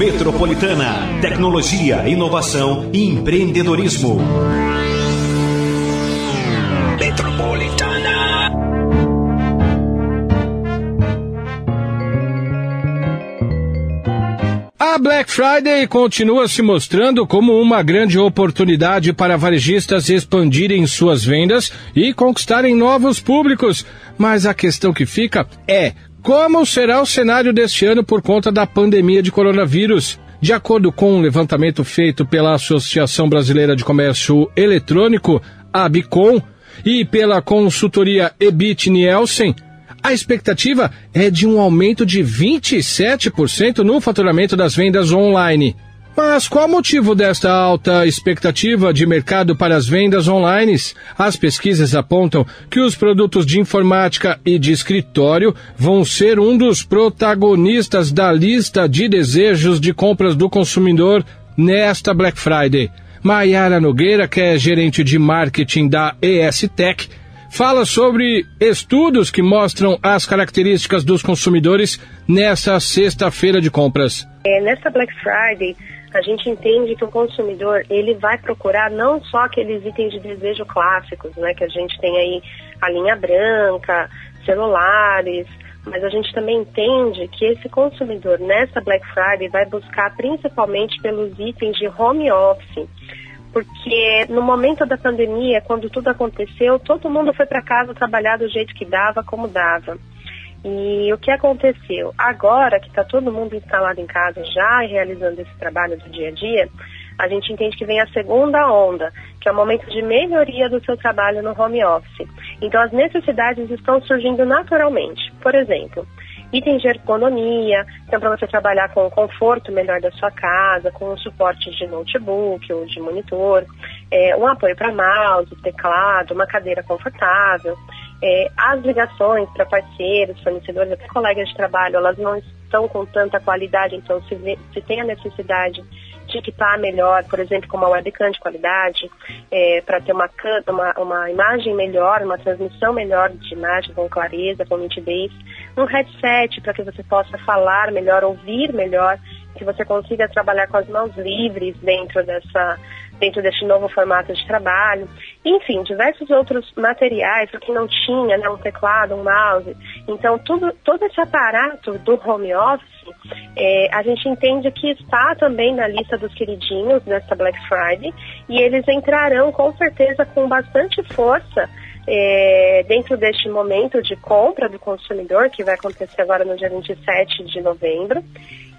Metropolitana. Tecnologia, inovação e empreendedorismo. Metropolitana. A Black Friday continua se mostrando como uma grande oportunidade para varejistas expandirem suas vendas e conquistarem novos públicos. Mas a questão que fica é como será o cenário deste ano por conta da pandemia de coronavírus? De acordo com um levantamento feito pela Associação Brasileira de Comércio Eletrônico, a Bicom, e pela consultoria Ebit Nielsen, a expectativa é de um aumento de 27% no faturamento das vendas online. Mas qual o motivo desta alta expectativa de mercado para as vendas online? As pesquisas apontam que os produtos de informática e de escritório vão ser um dos protagonistas da lista de desejos de compras do consumidor nesta Black Friday. Maiara Nogueira, que é gerente de marketing da ES Tech, fala sobre estudos que mostram as características dos consumidores nessa sexta-feira de compras. É, nessa Black Friday, a gente entende que o consumidor ele vai procurar não só aqueles itens de desejo clássicos, né, que a gente tem aí a linha branca, celulares, mas a gente também entende que esse consumidor nessa Black Friday vai buscar principalmente pelos itens de home office porque no momento da pandemia, quando tudo aconteceu, todo mundo foi para casa trabalhar do jeito que dava, como dava. E o que aconteceu? Agora que está todo mundo instalado em casa já realizando esse trabalho do dia a dia, a gente entende que vem a segunda onda, que é o momento de melhoria do seu trabalho no home office. Então as necessidades estão surgindo naturalmente. Por exemplo, itens de ergonomia, então para você trabalhar com o conforto melhor da sua casa, com o suporte de notebook ou de monitor, é, um apoio para mouse, teclado, uma cadeira confortável. É, as ligações para parceiros, fornecedores, até colegas de trabalho, elas não estão com tanta qualidade, então se, se tem a necessidade de equipar melhor, por exemplo, com uma webcam de qualidade, é, para ter uma, uma, uma imagem melhor, uma transmissão melhor de imagem com clareza, com nitidez, um headset para que você possa falar melhor, ouvir melhor, que você consiga trabalhar com as mãos livres dentro dessa dentro deste novo formato de trabalho. Enfim, diversos outros materiais, para quem não tinha né, um teclado, um mouse. Então, tudo, todo esse aparato do home office, é, a gente entende que está também na lista dos queridinhos dessa Black Friday e eles entrarão com certeza com bastante força é, dentro deste momento de compra do consumidor, que vai acontecer agora no dia 27 de novembro.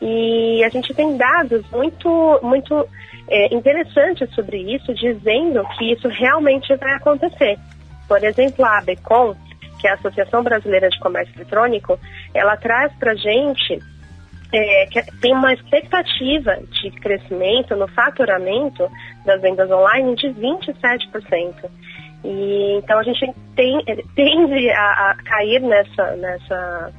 E a gente tem dados muito, muito é, interessantes sobre isso, dizendo que isso realmente vai acontecer. Por exemplo, a ABECOM, que é a Associação Brasileira de Comércio Eletrônico, ela traz para a gente é, que tem uma expectativa de crescimento no faturamento das vendas online de 27%. E, então a gente tem, tende a, a cair nessa, nessa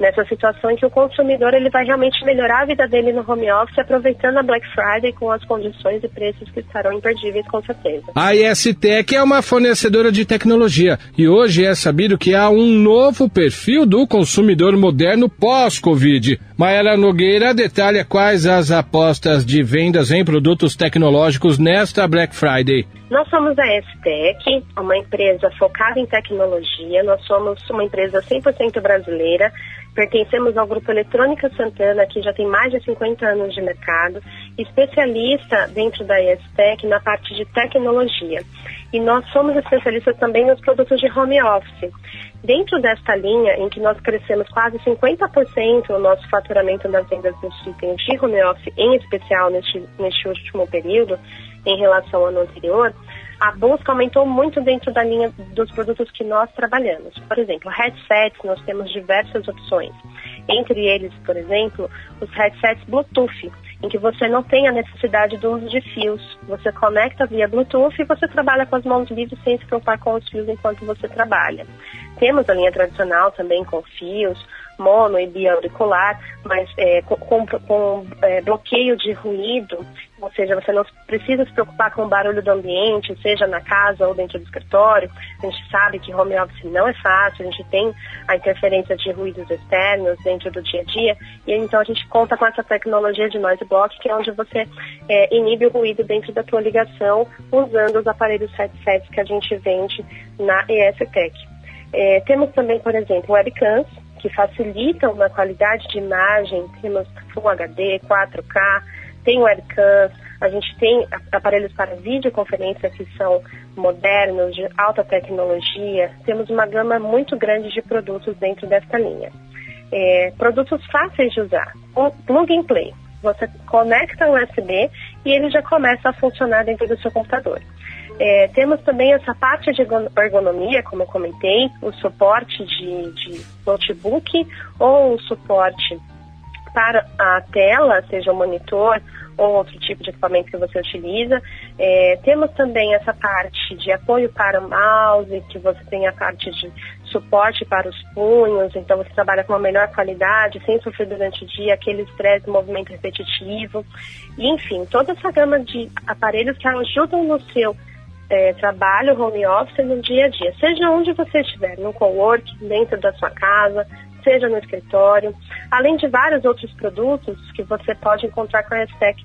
nessa situação em que o consumidor ele vai realmente melhorar a vida dele no home office, aproveitando a Black Friday com as condições e preços que estarão imperdíveis, com certeza. A ISTEC é uma fornecedora de tecnologia e hoje é sabido que há um novo perfil do consumidor moderno pós-Covid. Maela Nogueira detalha quais as apostas de vendas em produtos tecnológicos nesta Black Friday. Nós somos a STEC, uma empresa focada em tecnologia. Nós somos uma empresa 100% brasileira. Pertencemos ao Grupo Eletrônica Santana, que já tem mais de 50 anos de mercado, especialista dentro da ESTEC na parte de tecnologia. E nós somos especialistas também nos produtos de home office. Dentro desta linha, em que nós crescemos quase 50% o nosso faturamento das vendas dos itens de home office, em especial neste, neste último período, em relação ao ano anterior, a busca aumentou muito dentro da linha dos produtos que nós trabalhamos. Por exemplo, headsets, nós temos diversas opções. Entre eles, por exemplo, os headsets Bluetooth, em que você não tem a necessidade do uso de fios. Você conecta via Bluetooth e você trabalha com as mãos livres sem se preocupar com os fios enquanto você trabalha. Temos a linha tradicional também com fios, mono e biauricular, mas é, com, com, é, bloqueio de ruído, ou seja, você não precisa se preocupar com o barulho do ambiente, seja na casa ou dentro do escritório. A gente sabe que home office não é fácil, a gente tem a interferência de ruídos externos dentro do dia a dia, e então a gente conta com essa tecnologia de noise block, que é onde você é, inibe o ruído dentro da tua ligação, usando os aparelhos headsets que a gente vende na ESTech. É, temos também, por exemplo, webcams, que facilitam na qualidade de imagem, temos Full HD, 4K, tem webcams, a gente tem aparelhos para videoconferência que são modernos, de alta tecnologia. Temos uma gama muito grande de produtos dentro desta linha. É, produtos fáceis de usar, um plug and play. Você conecta o USB e ele já começa a funcionar dentro do seu computador. É, temos também essa parte de ergonomia, como eu comentei, o suporte de, de notebook ou o suporte para a tela, seja o monitor ou outro tipo de equipamento que você utiliza. É, temos também essa parte de apoio para o mouse, que você tem a parte de suporte para os punhos, então você trabalha com uma melhor qualidade, sem sofrer durante o dia aquele estresse movimento repetitivo. E, enfim, toda essa gama de aparelhos que ajudam no seu é, trabalho home office no dia a dia, seja onde você estiver, no co-work, dentro da sua casa, seja no escritório, além de vários outros produtos que você pode encontrar com a Restec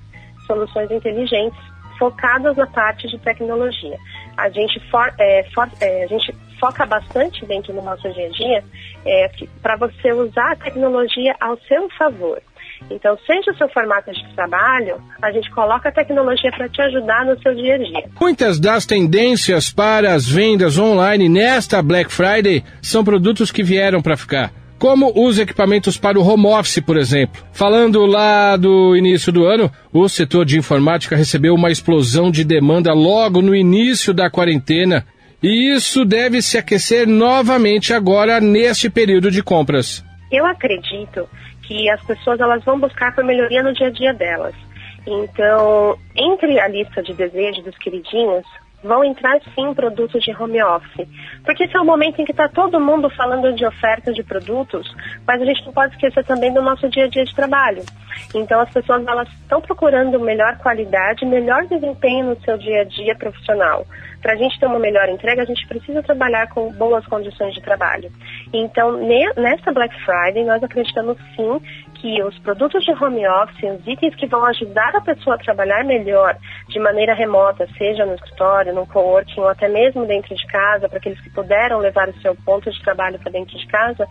Soluções Inteligentes, focadas na parte de tecnologia. A gente, for, é, for, é, a gente foca bastante dentro do nosso dia a dia é, para você usar a tecnologia ao seu favor. Então, seja o seu formato de trabalho, a gente coloca a tecnologia para te ajudar no seu dia a dia. Muitas das tendências para as vendas online nesta Black Friday são produtos que vieram para ficar como os equipamentos para o home office, por exemplo. Falando lá do início do ano, o setor de informática recebeu uma explosão de demanda logo no início da quarentena. E isso deve se aquecer novamente agora neste período de compras. Eu acredito que as pessoas elas vão buscar por melhoria no dia a dia delas. Então, entre a lista de desejos dos queridinhos, vão entrar sim produtos de home office. Porque esse é o momento em que está todo mundo falando de ofertas de produtos, mas a gente não pode esquecer também do nosso dia a dia de trabalho. Então as pessoas elas estão procurando melhor qualidade, melhor desempenho no seu dia a dia profissional. Para a gente ter uma melhor entrega, a gente precisa trabalhar com boas condições de trabalho. Então, nessa Black Friday, nós acreditamos sim que os produtos de home office, os itens que vão ajudar a pessoa a trabalhar melhor de maneira remota, seja no escritório, no coworking ou até mesmo dentro de casa, para aqueles que puderam levar o seu ponto de trabalho para dentro de casa,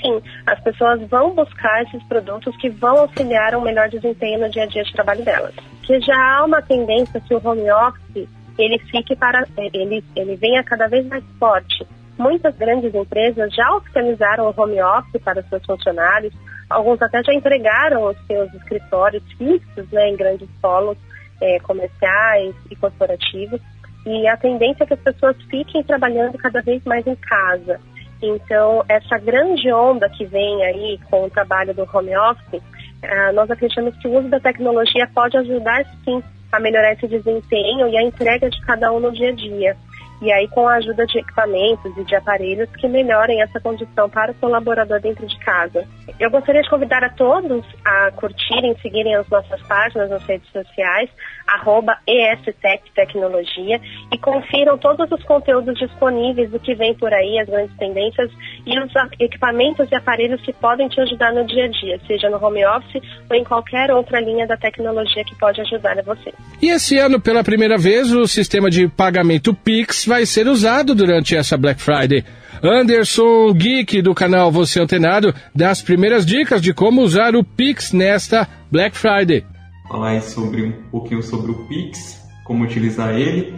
sim, as pessoas vão buscar esses produtos que vão auxiliar um melhor desempenho no dia a dia de trabalho delas. Que já há uma tendência que o home office ele fique para ele ele venha cada vez mais forte. Muitas grandes empresas já oficializaram o home office para seus funcionários, Alguns até já entregaram os seus escritórios fixos né, em grandes polos é, comerciais e corporativos. E a tendência é que as pessoas fiquem trabalhando cada vez mais em casa. Então, essa grande onda que vem aí com o trabalho do home office, uh, nós acreditamos que o uso da tecnologia pode ajudar, sim, a melhorar esse desempenho e a entrega de cada um no dia a dia e aí com a ajuda de equipamentos e de aparelhos que melhorem essa condição para o colaborador dentro de casa. Eu gostaria de convidar a todos a curtirem, seguirem as nossas páginas nas redes sociais, arroba ESTech Tecnologia, e confiram todos os conteúdos disponíveis do que vem por aí, as grandes tendências e os equipamentos e aparelhos que podem te ajudar no dia a dia, seja no home office ou em qualquer outra linha da tecnologia que pode ajudar a você. E esse ano, pela primeira vez, o sistema de pagamento Pix vai ser usado durante essa Black Friday. Anderson Geek, do canal Você Antenado, dá as primeiras dicas de como usar o Pix nesta Black Friday. Falar sobre um pouquinho sobre o Pix, como utilizar ele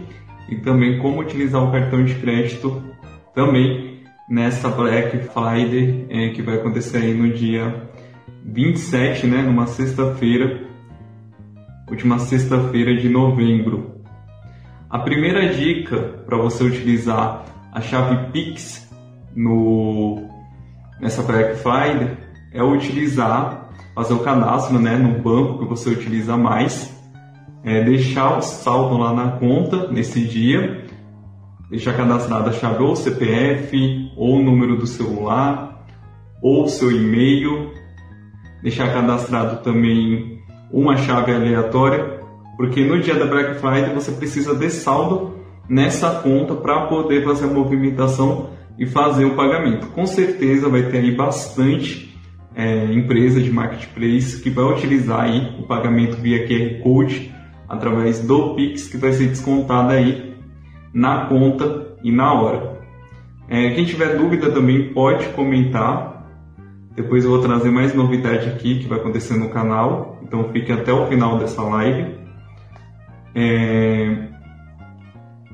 e também como utilizar o cartão de crédito também nessa Black Friday é, que vai acontecer aí no dia 27, né, numa sexta-feira, última sexta-feira de novembro. A primeira dica para você utilizar a chave Pix no, nessa Black Friday é utilizar, fazer o cadastro né, no banco que você utiliza mais, é, deixar o saldo lá na conta nesse dia, deixar cadastrada a chave ou CPF ou o número do celular ou seu e-mail, deixar cadastrado também uma chave aleatória, porque no dia da Black Friday você precisa de saldo nessa conta para poder fazer a movimentação e fazer o pagamento. Com certeza vai ter aí bastante é, empresa de marketplace que vai utilizar aí o pagamento via QR Code através do Pix que vai ser descontado aí na conta e na hora. É, quem tiver dúvida também pode comentar. Depois eu vou trazer mais novidade aqui que vai acontecer no canal. Então fique até o final dessa live. É...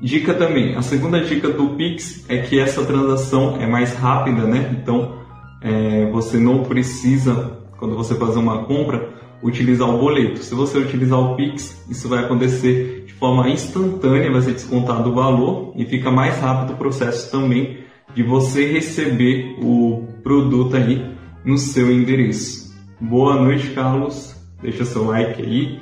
Dica também, a segunda dica do Pix é que essa transação é mais rápida, né? Então é, você não precisa, quando você fazer uma compra, utilizar o boleto. Se você utilizar o Pix, isso vai acontecer de forma instantânea, vai ser descontado o valor e fica mais rápido o processo também de você receber o produto aí no seu endereço. Boa noite, Carlos. Deixa seu like aí.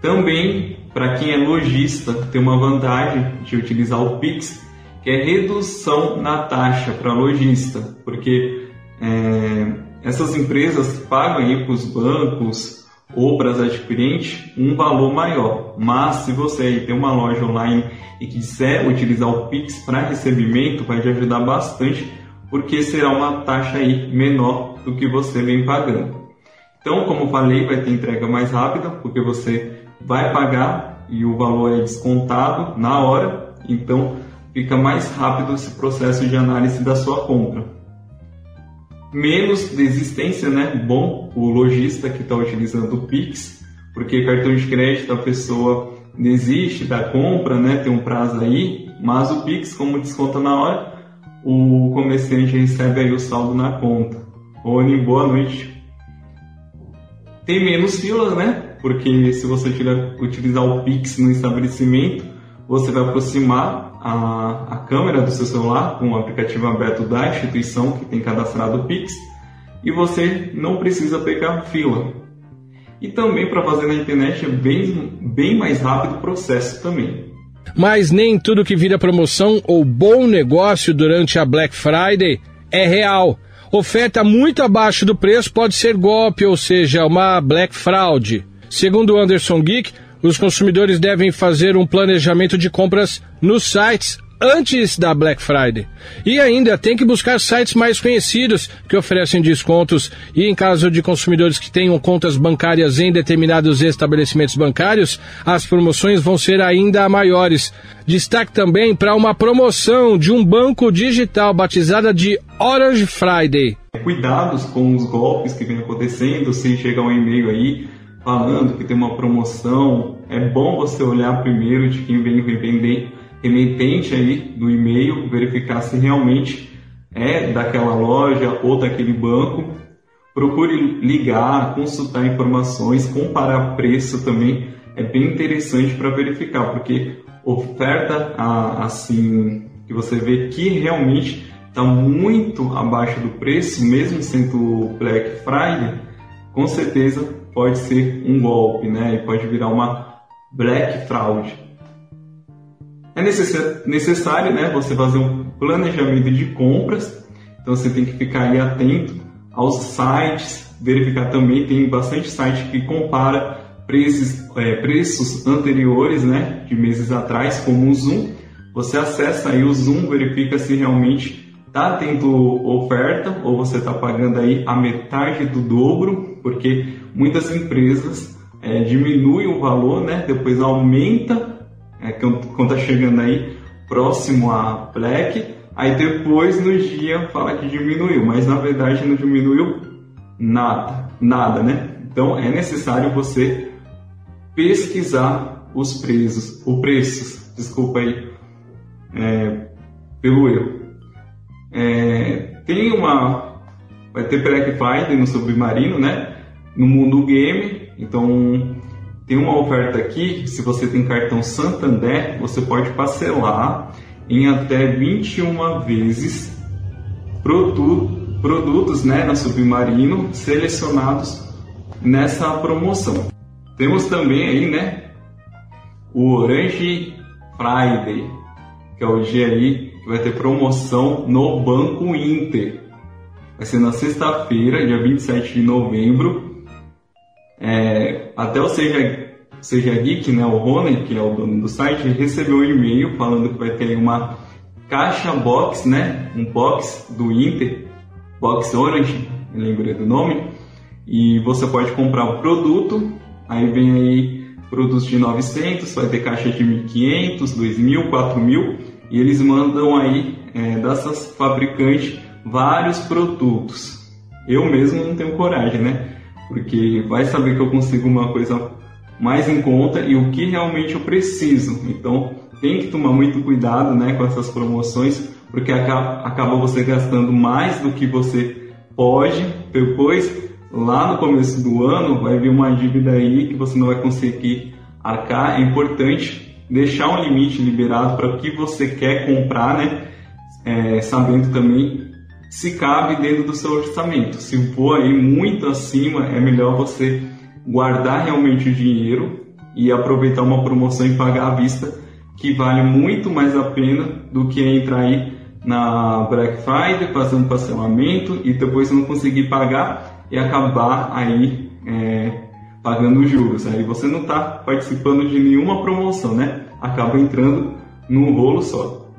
Também, para quem é lojista, tem uma vantagem de utilizar o Pix, que é redução na taxa para lojista, porque é, essas empresas pagam aí para os bancos ou para as adquirentes um valor maior. Mas se você aí tem uma loja online e quiser utilizar o Pix para recebimento, vai te ajudar bastante, porque será uma taxa aí menor do que você vem pagando. Então, como falei, vai ter entrega mais rápida, porque você vai pagar e o valor é descontado na hora, então fica mais rápido esse processo de análise da sua compra. Menos desistência, né? Bom, o lojista que está utilizando o Pix, porque cartão de crédito a pessoa desiste da compra, né? Tem um prazo aí, mas o Pix, como desconta na hora, o comerciante recebe aí o saldo na conta. Rony, boa noite. Tem menos filas, né? Porque se você utilizar o Pix no estabelecimento, você vai aproximar a, a câmera do seu celular com o aplicativo aberto da instituição que tem cadastrado o Pix e você não precisa pegar fila. E também para fazer na internet é bem, bem mais rápido o processo também. Mas nem tudo que vira promoção ou bom negócio durante a Black Friday é real. Oferta muito abaixo do preço pode ser golpe, ou seja, uma Black Fraud. Segundo Anderson Geek, os consumidores devem fazer um planejamento de compras nos sites antes da Black Friday. E ainda tem que buscar sites mais conhecidos que oferecem descontos e em caso de consumidores que tenham contas bancárias em determinados estabelecimentos bancários, as promoções vão ser ainda maiores. Destaque também para uma promoção de um banco digital batizada de Orange Friday. Cuidados com os golpes que vem acontecendo, se chegar um e-mail aí falando que tem uma promoção, é bom você olhar primeiro de quem vem revender, remetente aí do e-mail, verificar se realmente é daquela loja ou daquele banco. Procure ligar, consultar informações, comparar preço também é bem interessante para verificar, porque oferta assim que você vê que realmente está muito abaixo do preço, mesmo sendo Black Friday, com certeza pode ser um golpe, né? E pode virar uma black fraud. É necessário, né, você fazer um planejamento de compras. Então você tem que ficar aí atento aos sites, verificar também tem bastante site que compara preços, é, preços anteriores, né, de meses atrás, como o Zoom. Você acessa aí o Zoom, verifica se realmente está tendo oferta ou você está pagando aí a metade do dobro, porque muitas empresas é, diminuem o valor, né? Depois aumenta é, quando está chegando aí próximo a Black, aí depois no dia fala que diminuiu, mas na verdade não diminuiu nada, nada, né? Então é necessário você pesquisar os preços, o preços, desculpa aí, é, pelo erro. É, tem uma, vai ter Black Friday no Submarino, né? No mundo game. Então, tem uma oferta aqui, se você tem cartão Santander, você pode parcelar em até 21 vezes produto, produtos né, na Submarino selecionados nessa promoção. Temos também aí, né, o Orange Friday, que é o dia aí que vai ter promoção no Banco Inter. vai ser na sexta-feira, dia 27 de novembro. É, até o Seja, Seja Geek, né, o Rony, que é o dono do site, recebeu um e-mail falando que vai ter uma caixa box, né, um box do Inter, box Orange, lembrei do nome, e você pode comprar o produto, aí vem aí produtos de 900, vai ter caixa de 1.500, 2.000, 4.000 e eles mandam aí é, dessas fabricantes vários produtos. Eu mesmo não tenho coragem, né? Porque vai saber que eu consigo uma coisa mais em conta e o que realmente eu preciso. Então tem que tomar muito cuidado, né, com essas promoções, porque acaba, você gastando mais do que você pode. Depois, lá no começo do ano, vai vir uma dívida aí que você não vai conseguir arcar. É importante deixar um limite liberado para o que você quer comprar, né? É, sabendo também se cabe dentro do seu orçamento. Se for aí muito acima, é melhor você guardar realmente o dinheiro e aproveitar uma promoção e pagar à vista, que vale muito mais a pena do que entrar aí na Black Friday, fazer um parcelamento e depois não conseguir pagar e acabar aí é, pagando juros. Aí você não está participando de nenhuma promoção, né? Acaba entrando num rolo só.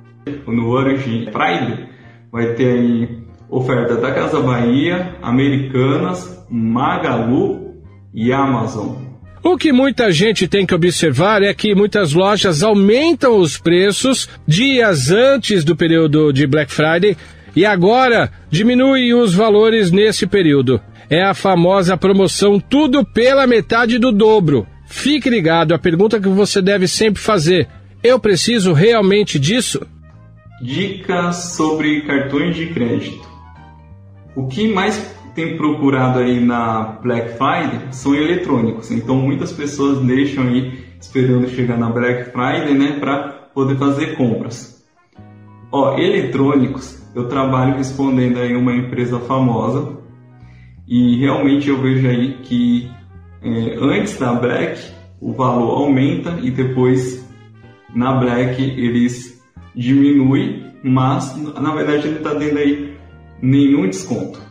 No Origin Friday vai ter aí oferta da Casa Bahia, Americanas, Magalu e Amazon. O que muita gente tem que observar é que muitas lojas aumentam os preços dias antes do período de Black Friday e agora diminuem os valores nesse período é a famosa promoção Tudo pela metade do dobro. Fique ligado, a pergunta que você deve sempre fazer: eu preciso realmente disso? Dicas sobre cartões de crédito. O que mais tem procurado aí na Black Friday são eletrônicos. Então muitas pessoas deixam aí esperando chegar na Black Friday, né, para poder fazer compras. Ó, eletrônicos, eu trabalho respondendo aí uma empresa famosa e realmente eu vejo aí que é, antes da Black o valor aumenta e depois na Black eles diminuem, mas na verdade ele está dando aí nenhum desconto.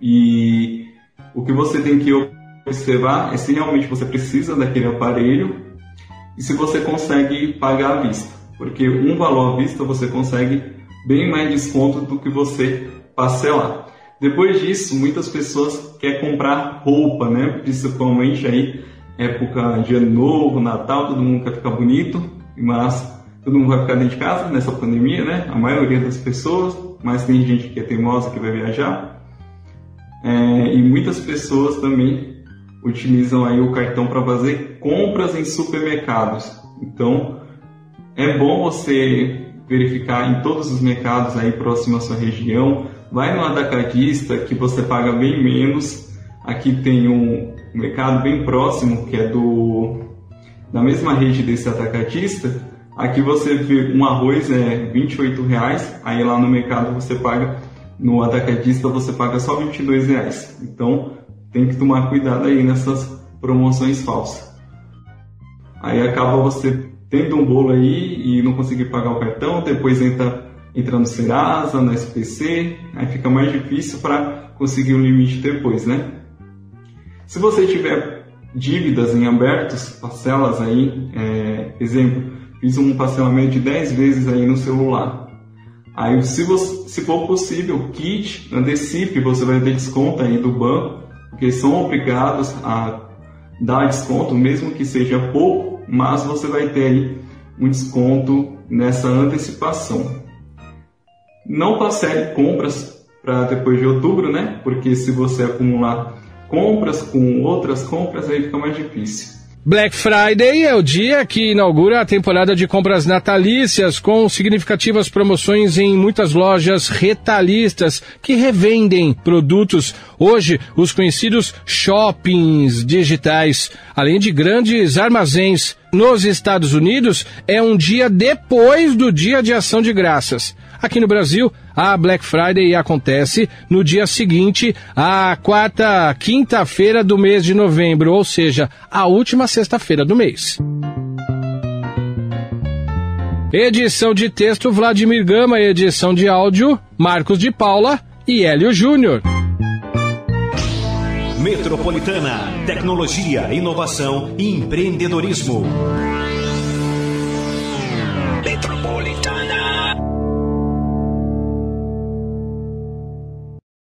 E o que você tem que observar é se realmente você precisa daquele aparelho e se você consegue pagar à vista, porque um valor à vista você consegue bem mais desconto do que você parcelar. Depois disso, muitas pessoas querem comprar roupa, né? Principalmente aí, época de ano novo, Natal, todo mundo quer ficar bonito, mas todo mundo vai ficar dentro de casa nessa pandemia, né? A maioria das pessoas, mas tem gente que é teimosa que vai viajar. É, e muitas pessoas também utilizam aí o cartão para fazer compras em supermercados. Então, é bom você verificar em todos os mercados aí próximo à sua região Vai no atacadista que você paga bem menos. Aqui tem um mercado bem próximo que é do da mesma rede desse atacadista. Aqui você vê um arroz é 28 reais, aí lá no mercado você paga no atacadista você paga só 22 reais. Então tem que tomar cuidado aí nessas promoções falsas. Aí acaba você tendo um bolo aí e não conseguir pagar o cartão, depois entra entra no Serasa, no SPC, aí fica mais difícil para conseguir o um limite depois, né? Se você tiver dívidas em abertos, parcelas aí, é, exemplo, fiz um parcelamento de 10 vezes aí no celular. Aí, se, você, se for possível, kit, antecipe, você vai ter desconto aí do banco, porque são obrigados a dar desconto, mesmo que seja pouco, mas você vai ter aí um desconto nessa antecipação. Não parcele compras para depois de outubro, né? Porque se você acumular compras com outras compras, aí fica mais difícil. Black Friday é o dia que inaugura a temporada de compras natalícias, com significativas promoções em muitas lojas retalhistas que revendem produtos. Hoje, os conhecidos shoppings digitais, além de grandes armazéns. Nos Estados Unidos, é um dia depois do Dia de Ação de Graças. Aqui no Brasil, a Black Friday acontece no dia seguinte à quarta quinta-feira do mês de novembro, ou seja, a última sexta-feira do mês. Edição de texto Vladimir Gama, edição de áudio Marcos de Paula e Hélio Júnior. Metropolitana, tecnologia, inovação e empreendedorismo. Metropolitana.